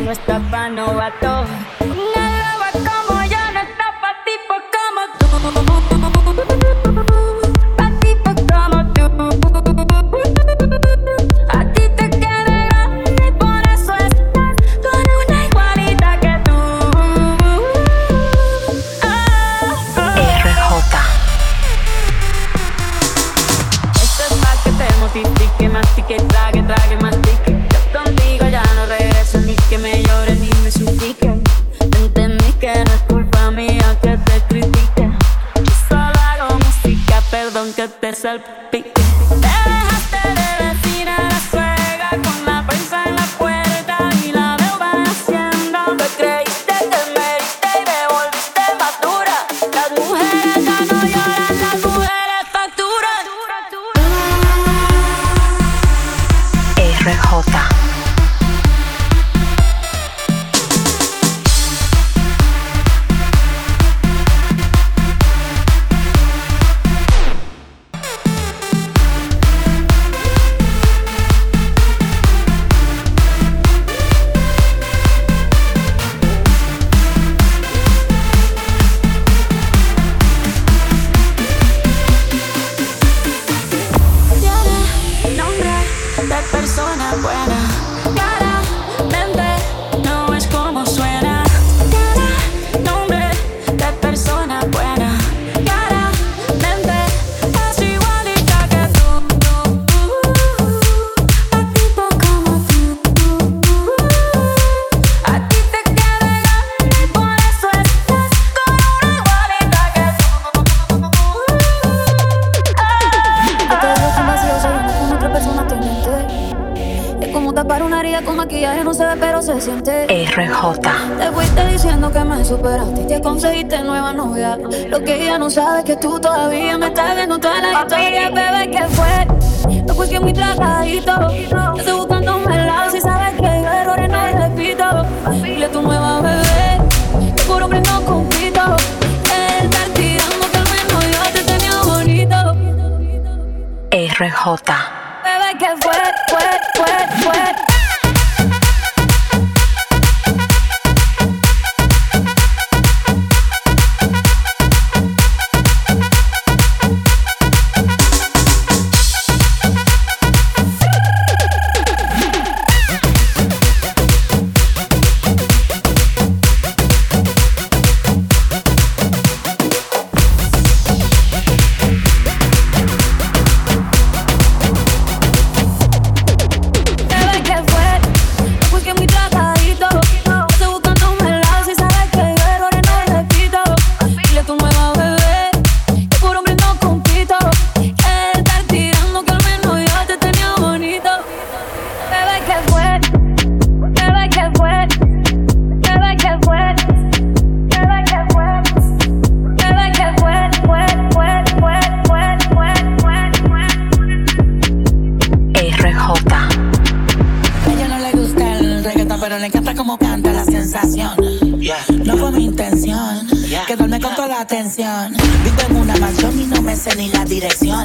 no está novato. atención. Vivo en una mansión y no me sé ni la dirección.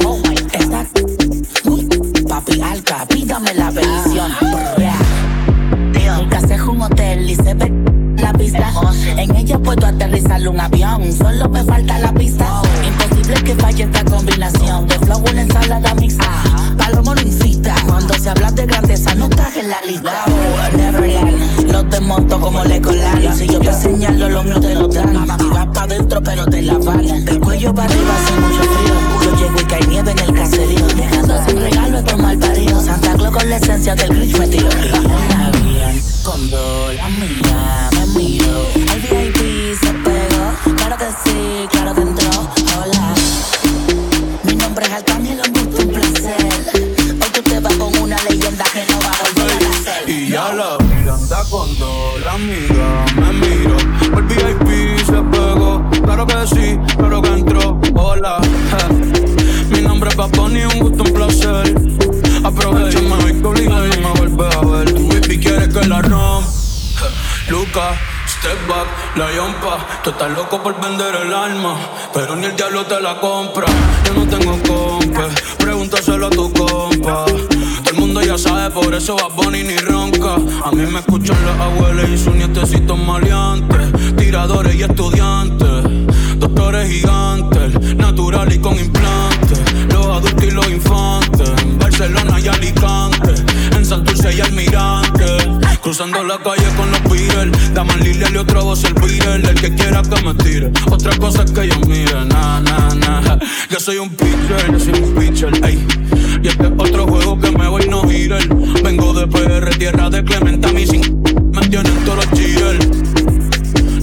Loco por vender el alma, pero ni el diablo te la compra. Yo no tengo compa, pregúntaselo a tu compa. Todo el mundo ya sabe, por eso va Bonnie ni ronca. A mí me escuchan las abuelas y sus nietecitos maleantes, tiradores y estudiantes, doctores gigantes, natural y con implantes, Cruzando la calle con los Beatles. Dame Lilia y otro voz el Beatle El que quiera que me tire. Otra cosa es que yo mire Na, na, na. Yo soy un pitcher, yo soy un pitcher ey. Y este es otro juego que me voy no girar. Vengo de PR, tierra de Clementa Mi sin me tienen todos los cheaters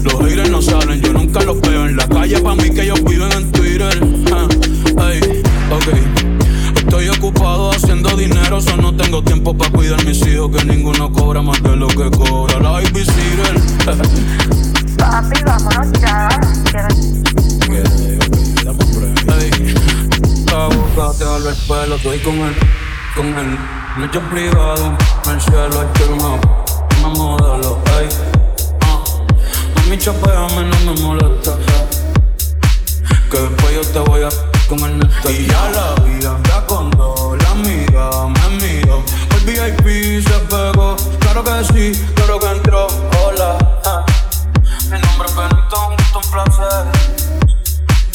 Los haters no salen, yo nunca los veo en la calle Pa' mí que ellos viven en tengo tiempo para cuidar mis hijos, que ninguno cobra más de lo que cobra la Ivy Papi, vámonos ya. La boca te vuelve el pelo, estoy con él, con él. Noche privado, en el cielo hay que una, modelo, ey. Ah, mami, chapeame, no me molesta. Que después yo te voy a con el neto. Y ya la vida ya me miró. VIP se pegó, claro que sí, claro que entró. Hola, ah. mi nombre es Benito, un gusto, un placer.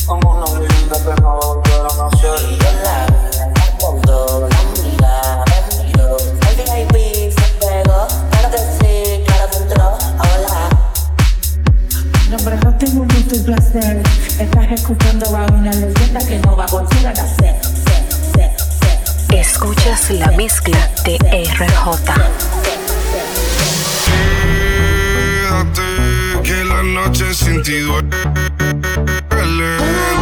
Como una leyenda que no volverá a nacer. Y ya la vida ya cuando la amiga me miró. El VIP se pegó, claro que sí, claro que entró. Hola. Mi nombre es Rote, un gusto y placer. Estás escuchando a una leyenda que no va a volver a nacer. Escuchas la mezcla RJ. Quédate, que la noche sin ti duele.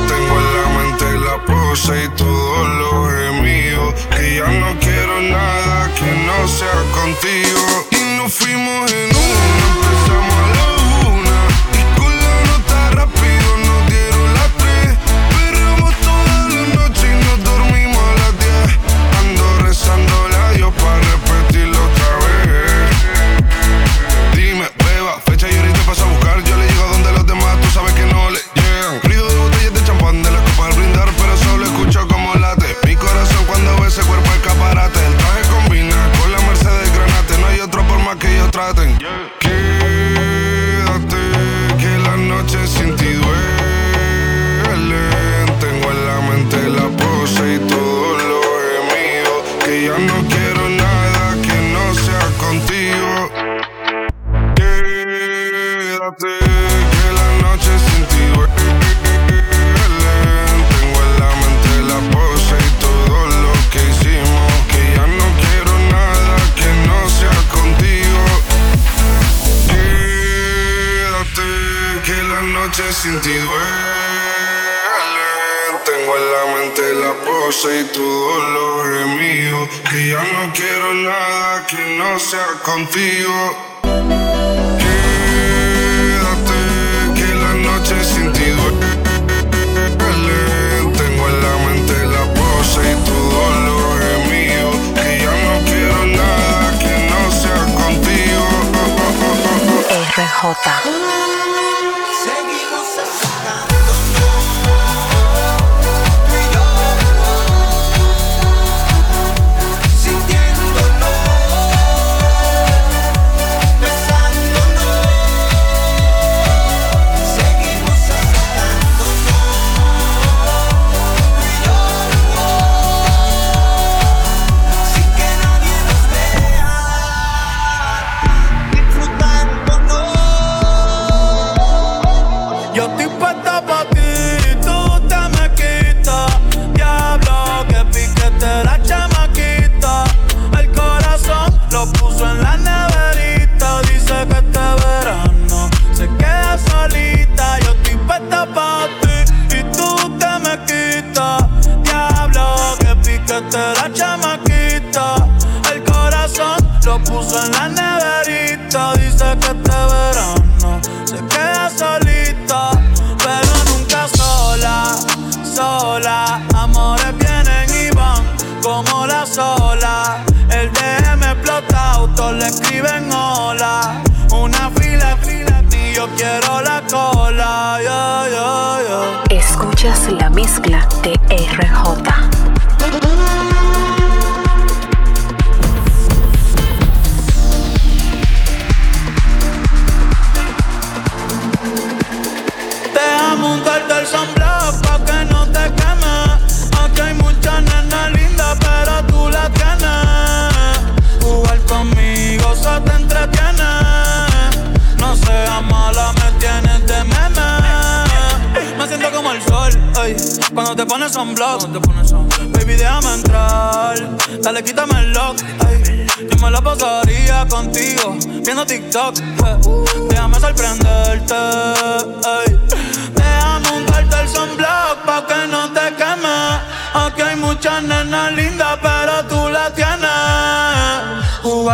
Tengo en la mente la pose y todo lo gemido. Que ya no quiero nada que no sea contigo. Y nos fuimos en una,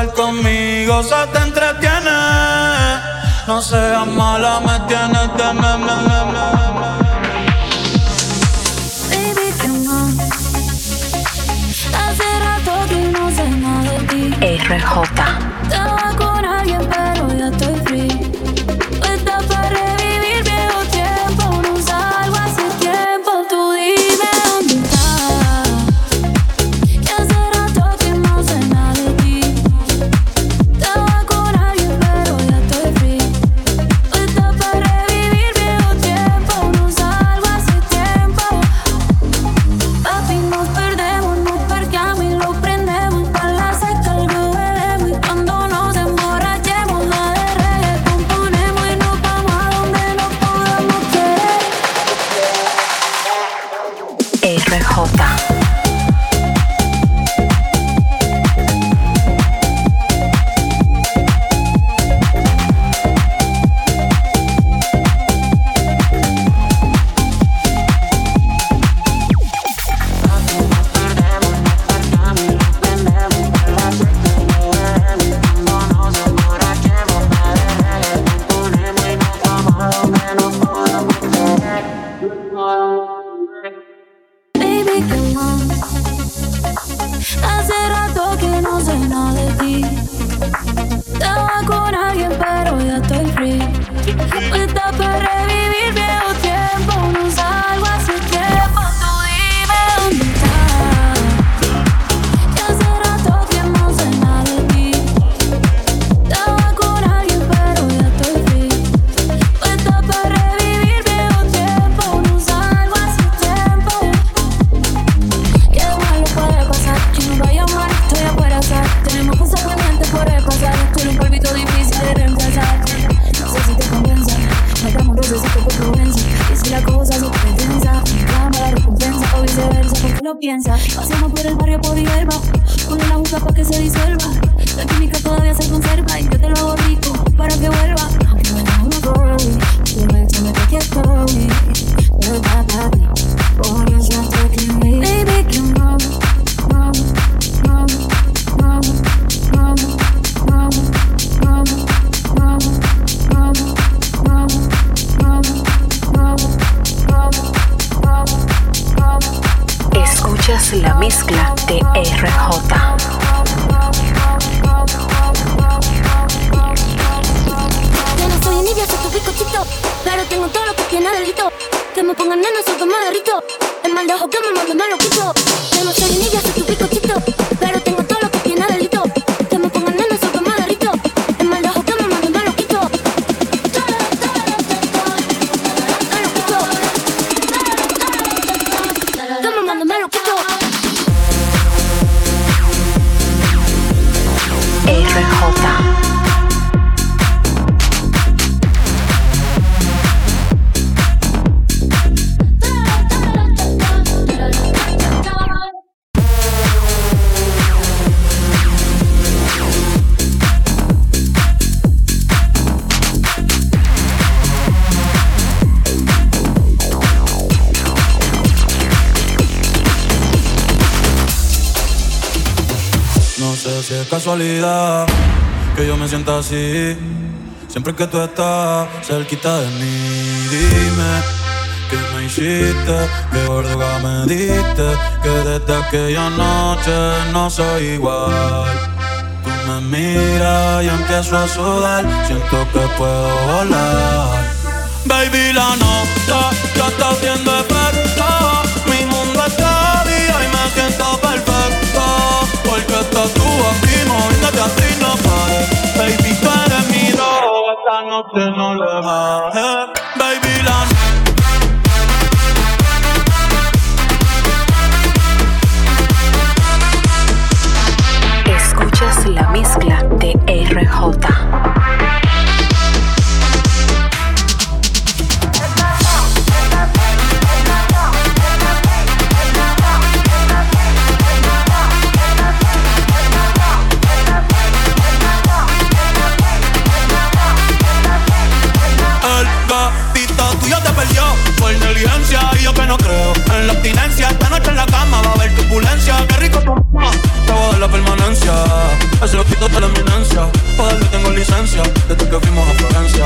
jugar conmigo, se te entretiene. No seas mala, me tienes de me, me, me, me, Baby, te amo. Hace rato que no sé nada de ti. RJ. No sé si es casualidad que yo me sienta así. Siempre que tú estás cerquita de mí, dime que me hiciste, que gorda me diste, que desde aquella noche no soy igual. Tú me miras y empiezo a sudar, siento que puedo volar. Baby, la nota ya está haciendo efecto, mi mundo está día y me siento porque estás tú aquí, moviéndote así no pares. Baby, tú eres mi esta noche no le bajes. Ese gatito de la eminencia, para que tengo licencia desde que fuimos a Florencia.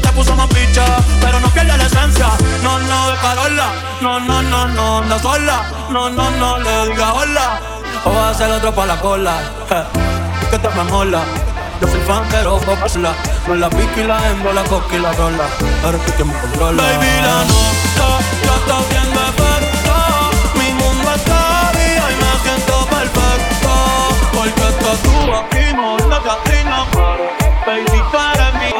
Te puso más picha, pero no pierde la esencia. No, no, de parola, no, no, no, no, anda sola. No, no, no, le diga hola. O va a ser otro pa' la cola. je, Que te me mola. Yo soy fan, pero focusla No la pique y la hembra, la coca y la rola Ahora es que me controla Baby, la nota ya está haciendo efecto Mi mundo está tú aquí, no tú eres mi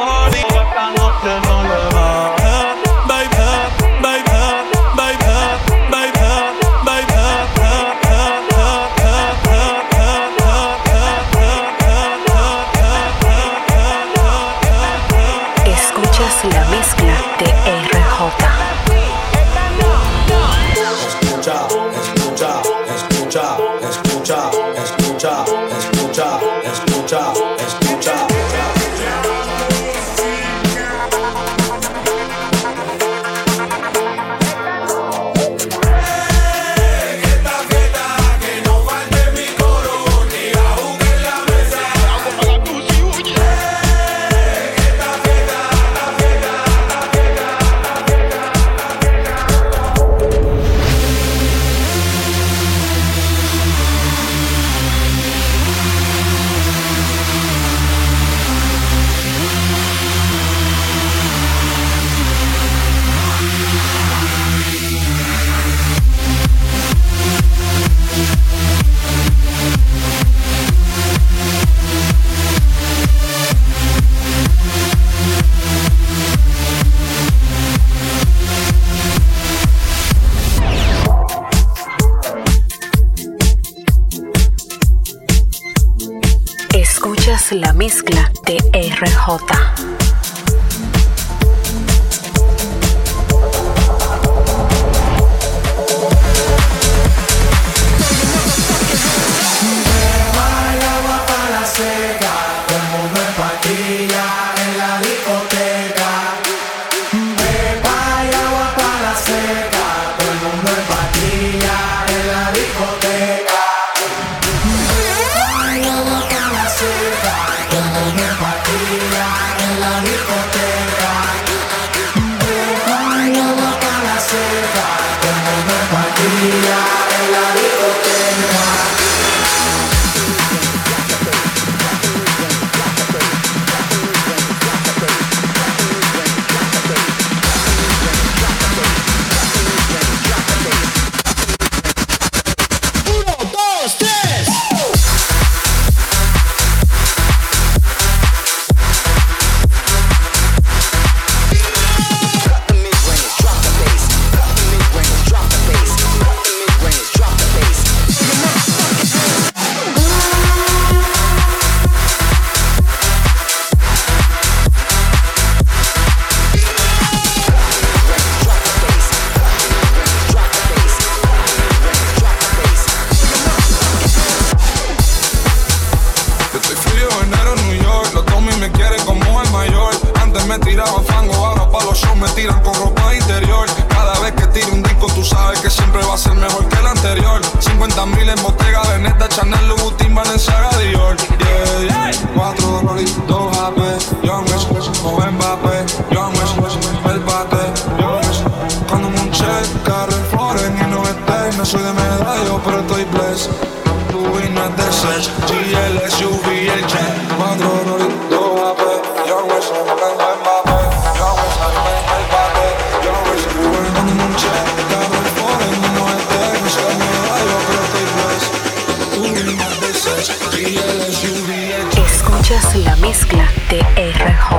Yo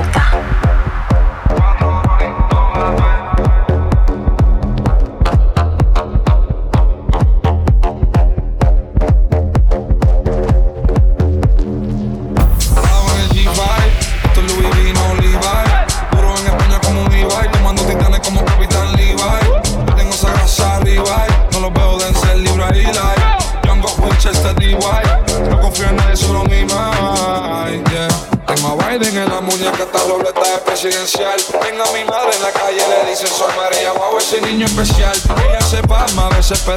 头发。desesperado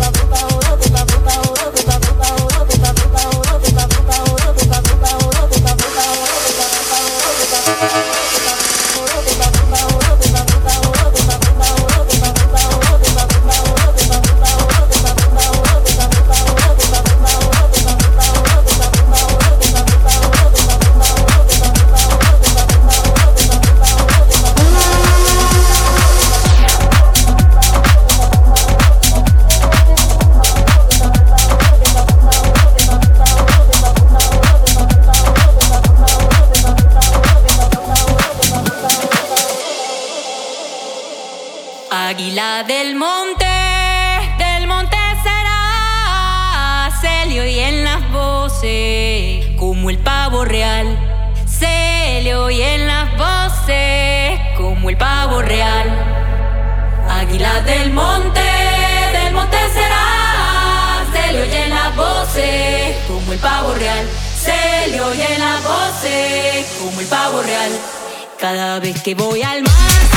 pavo real. Se le oye la voz eh, como el pavo real. Cada vez que voy al mar.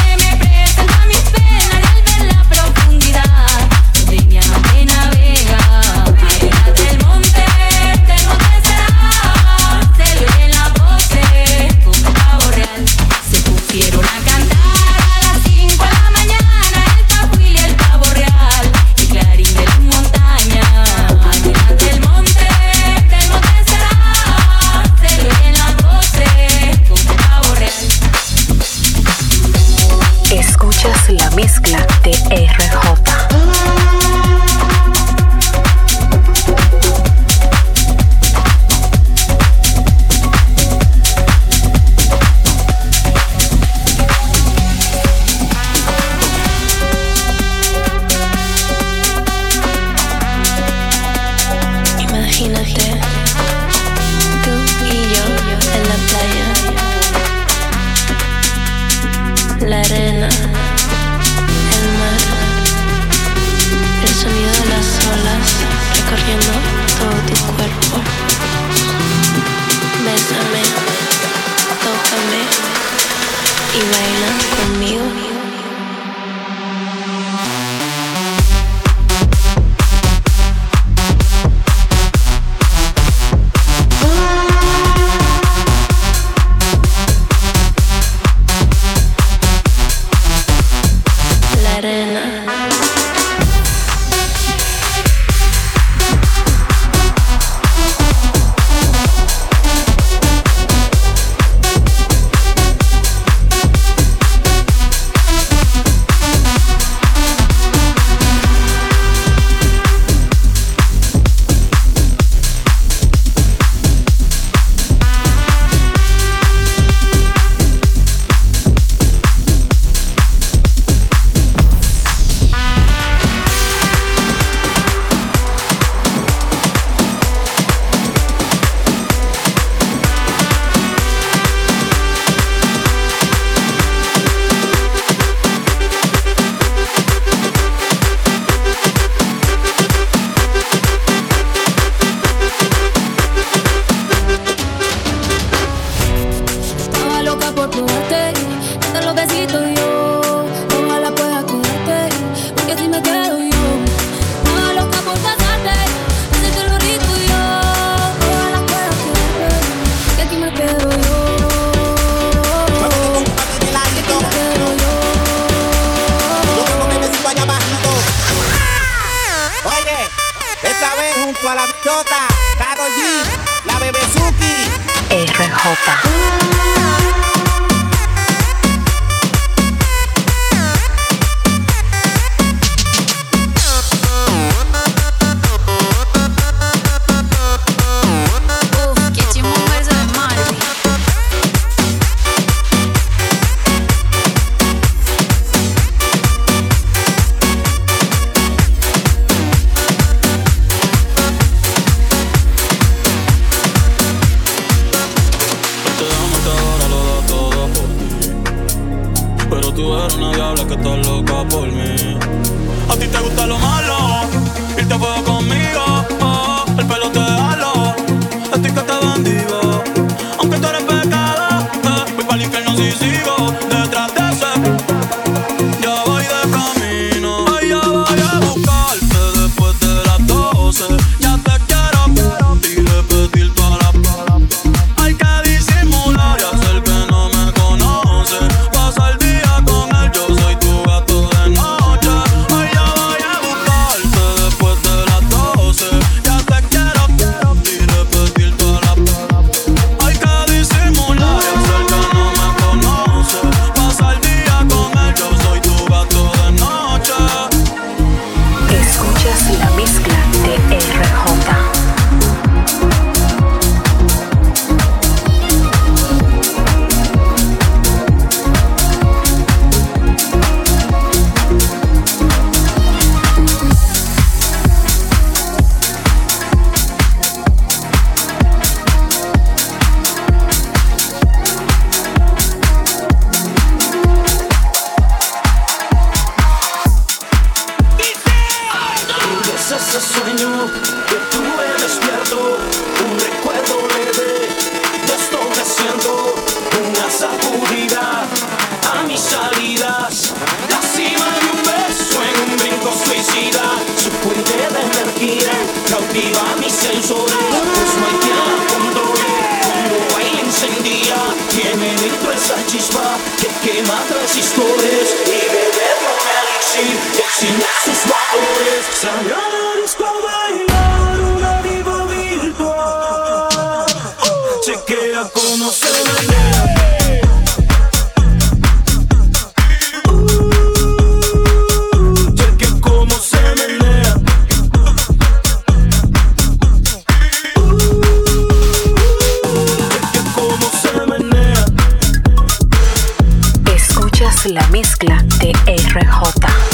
de RJ.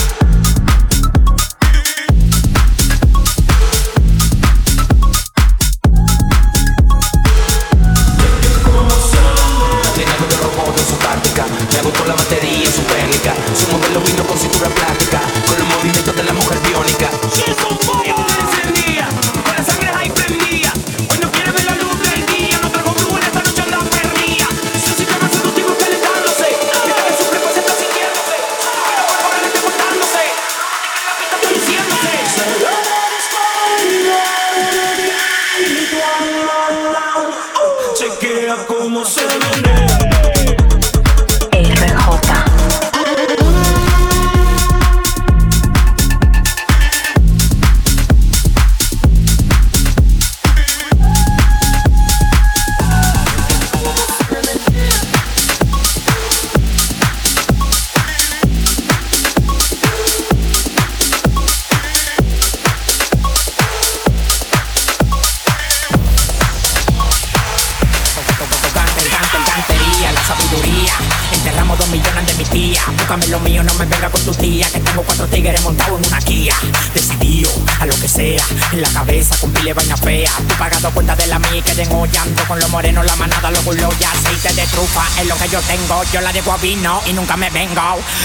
yo tengo, yo la de guabino y nunca me vengo.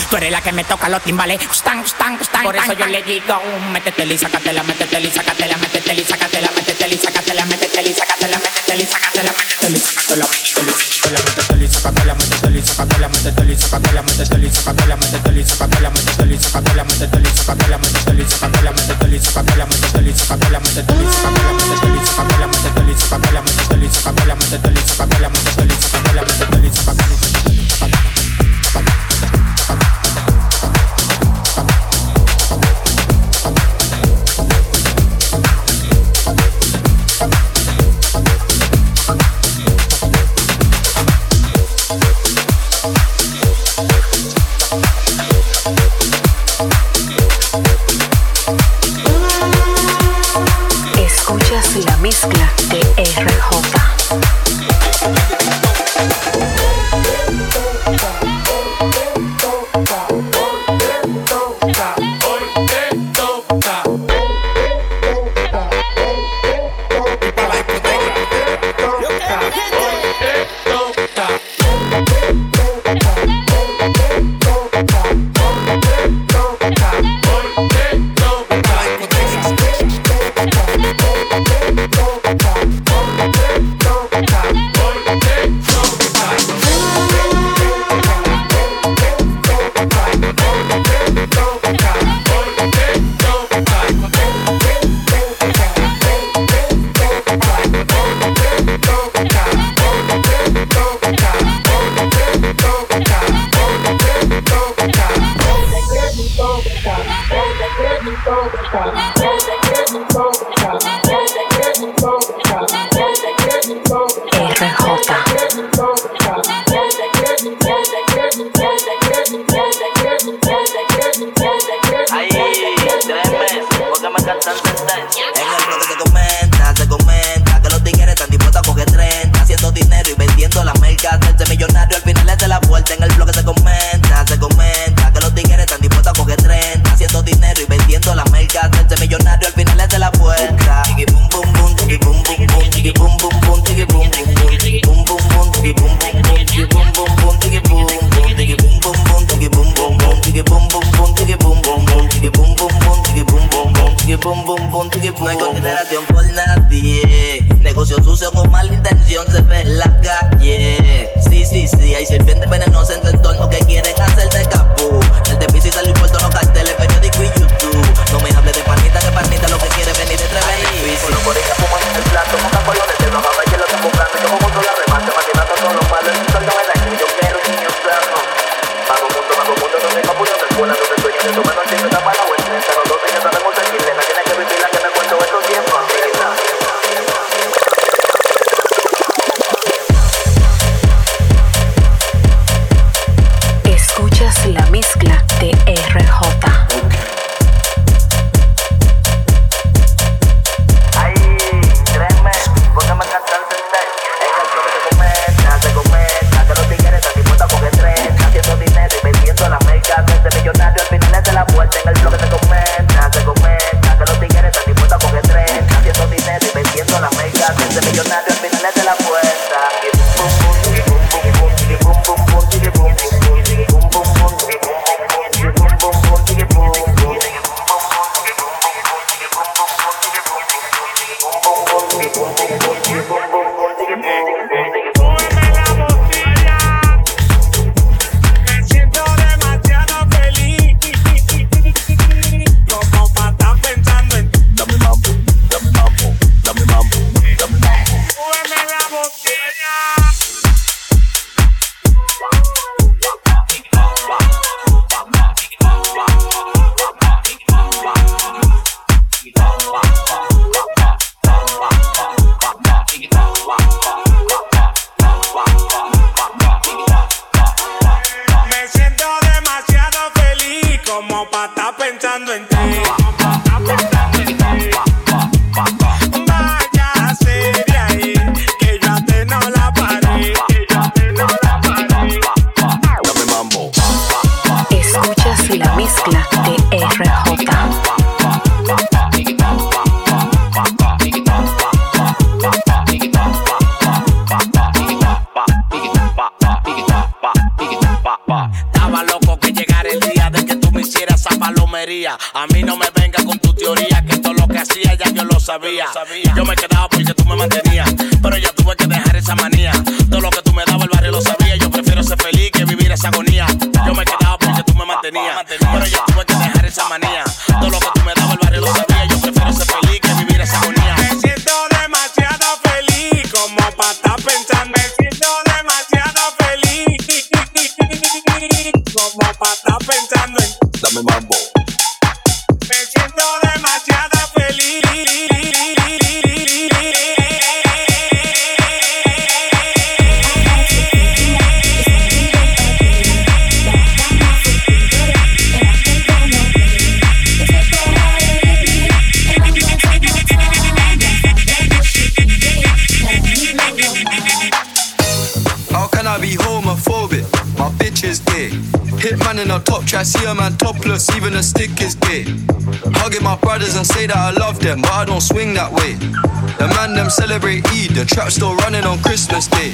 Tú eres la que me toca los timbales, stan, stan, stan. Por eso yo le digo, métetela Lisa, sácatela, métetela Lisa. sácatela. Is gay. Hitman in a top try, see a man topless, even a stick is gay. Hugging my brothers and say that I love them, but I don't swing that way. The man them celebrate Eid, the trap still running on Christmas Day.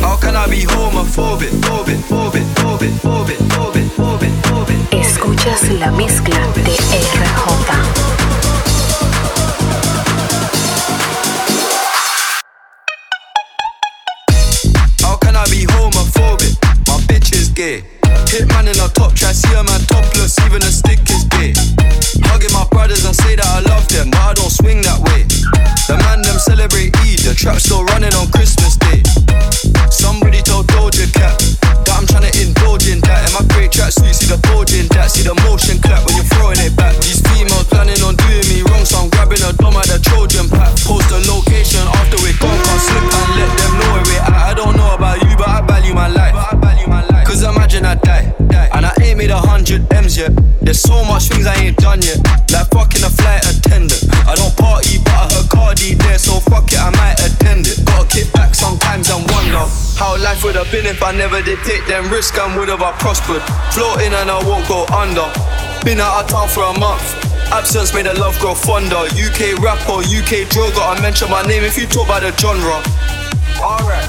How can I be homophobic? Phobic, phobic, phobic, phobic, phobic, phobic, phobic. Escuchas la mezcla de RJ. Gay. Hitman in a top try, see a man topless, even a stick is gay. Hugging my brothers and say that I love them, but I don't swing that way. The man them celebrate Eid, the trap still running on Christmas Day. Somebody told Doja Cat that I'm tryna indulge in that. In my great tracksuit, see the bulge in that, see the motion clap when you're throwing it back. These females planning on doing me wrong, so I'm grabbing a dome at the Trojan pack. Post a location Die, and I ain't made a hundred M's yet. There's so much things I ain't done yet, like fucking a flight attendant. I don't party, but I heard Cardi there, so fuck it, I might attend it. Gotta kick back sometimes and wonder how life would have been if I never did take them risks and would have I prospered. Floating and I won't go under. Been out of town for a month. Absence made the love grow fonder. UK rapper, UK droga. I mention my name if you talk about the genre. Alright.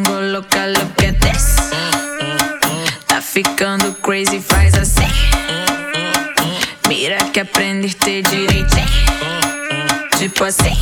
Agora look at this. Tá ficando crazy, faz assim. Mira que aprende ter direito. Tipo assim.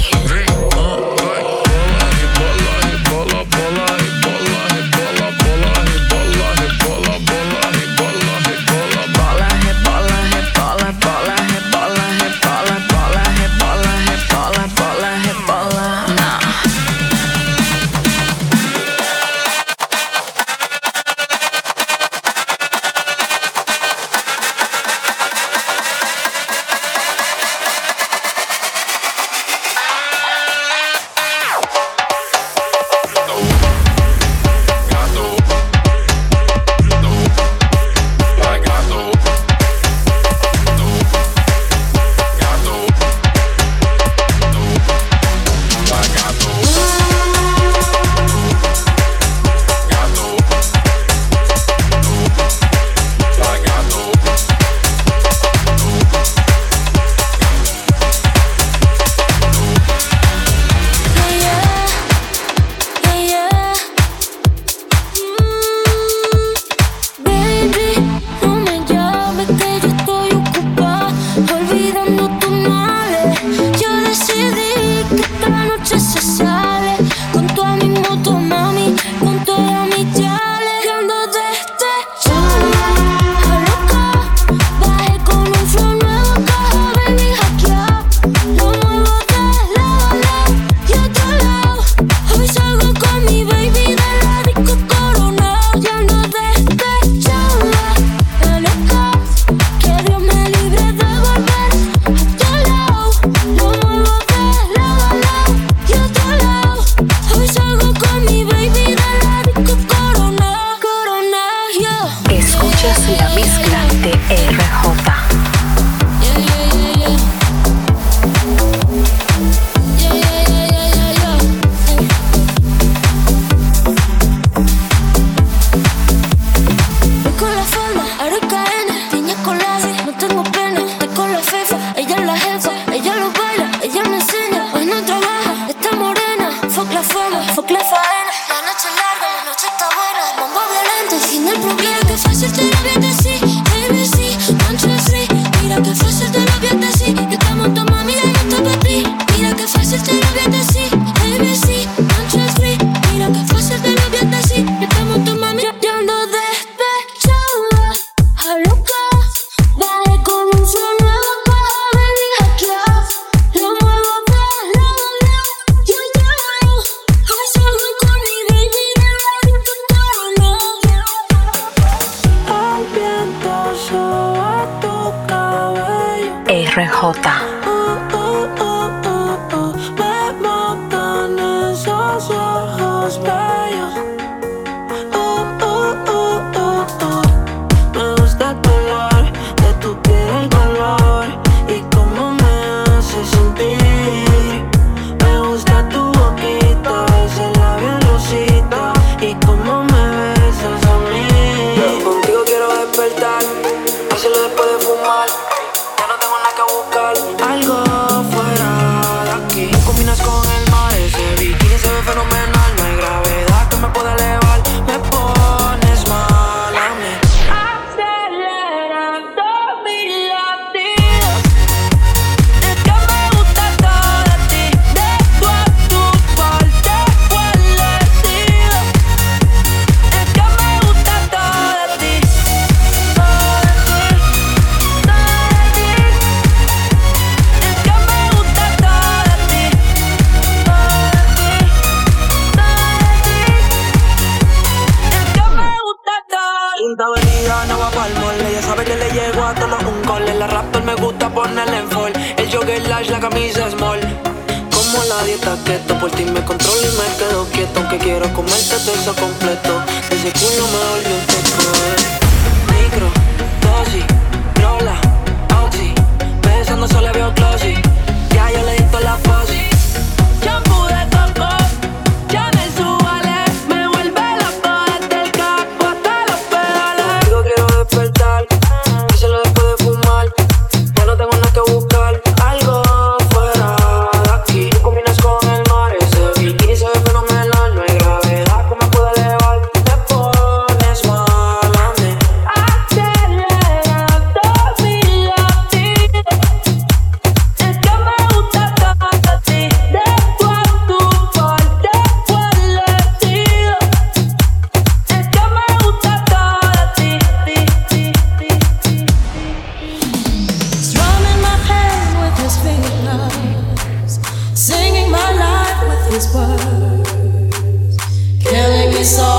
Killing me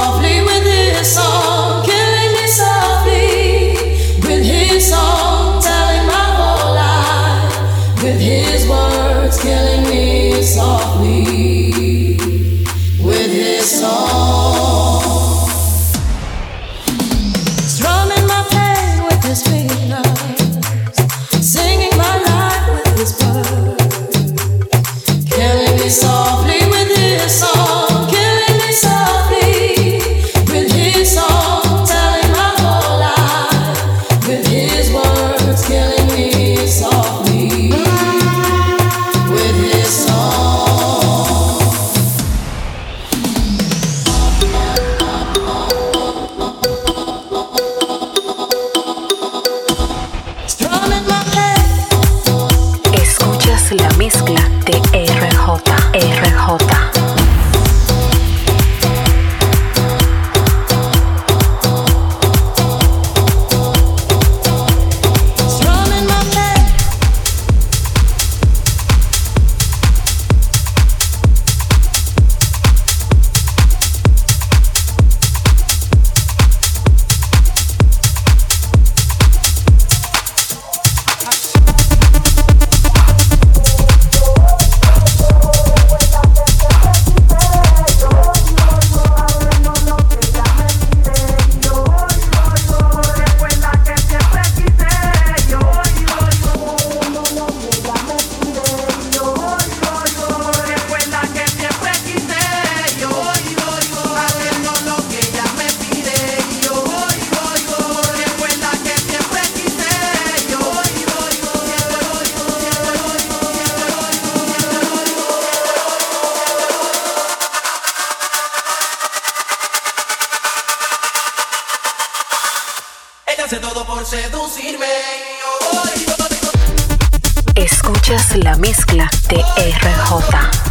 la mezcla de RJ.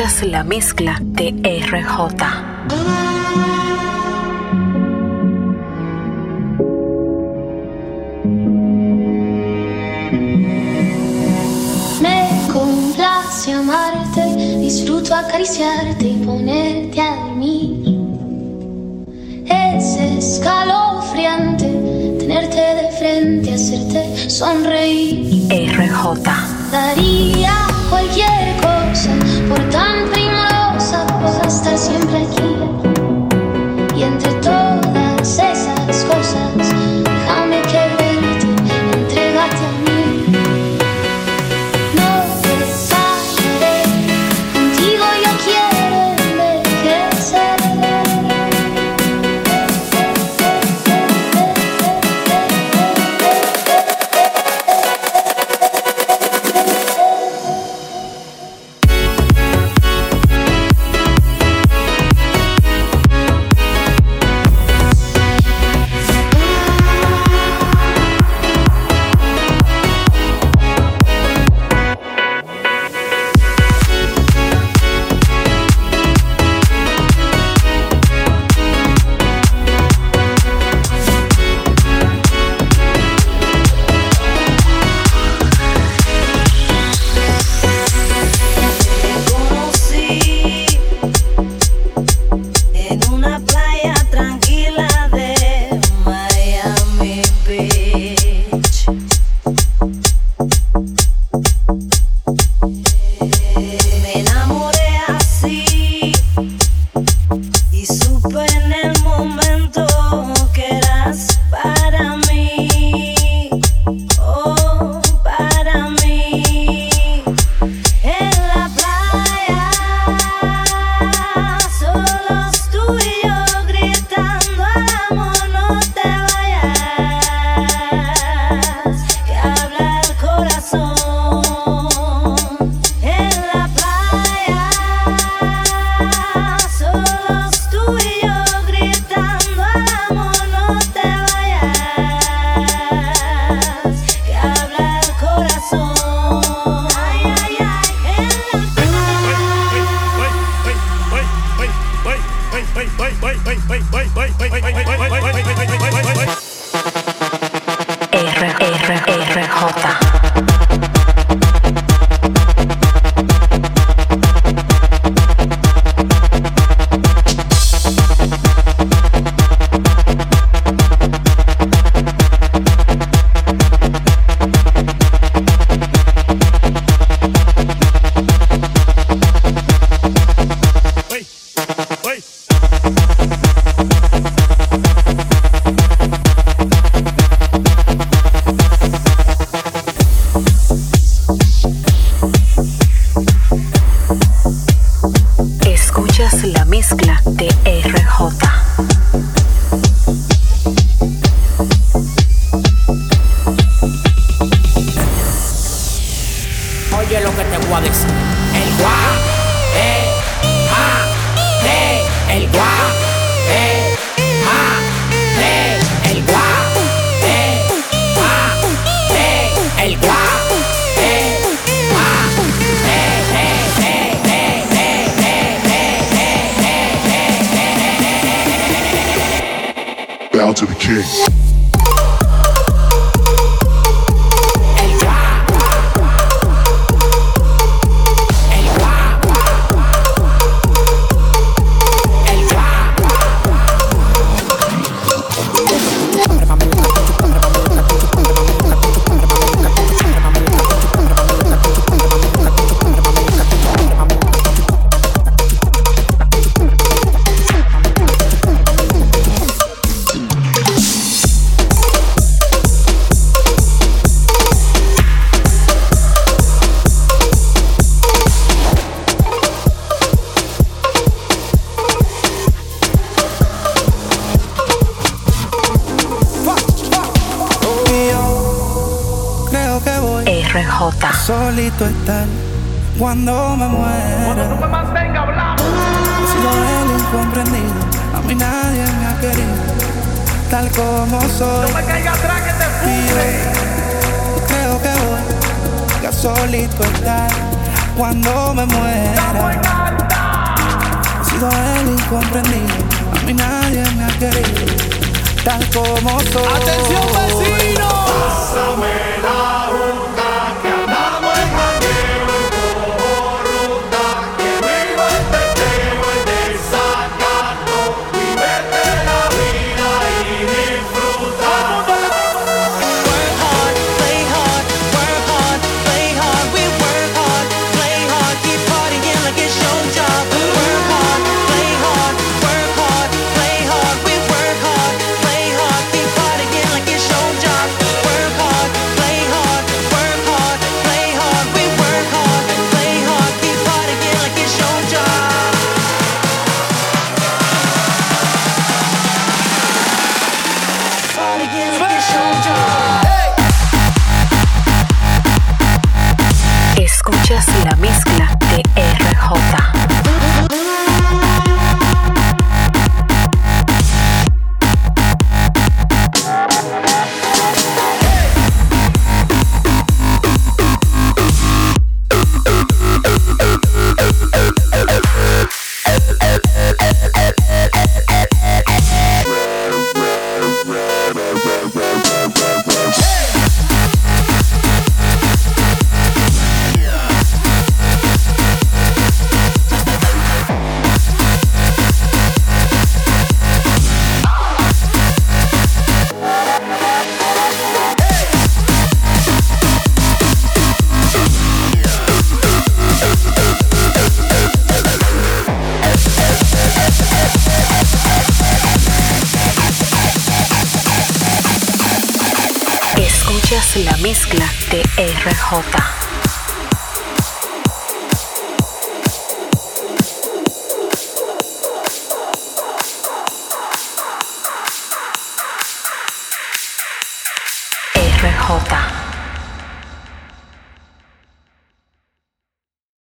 escuchas la mezcla de RJ. Me complace amarte, disfruto acariciarte y ponerte a dormir. Es escalofriante tenerte de frente, hacerte sonreír. RJ. Daría cualquier por tan primorosa, por pues, estar siempre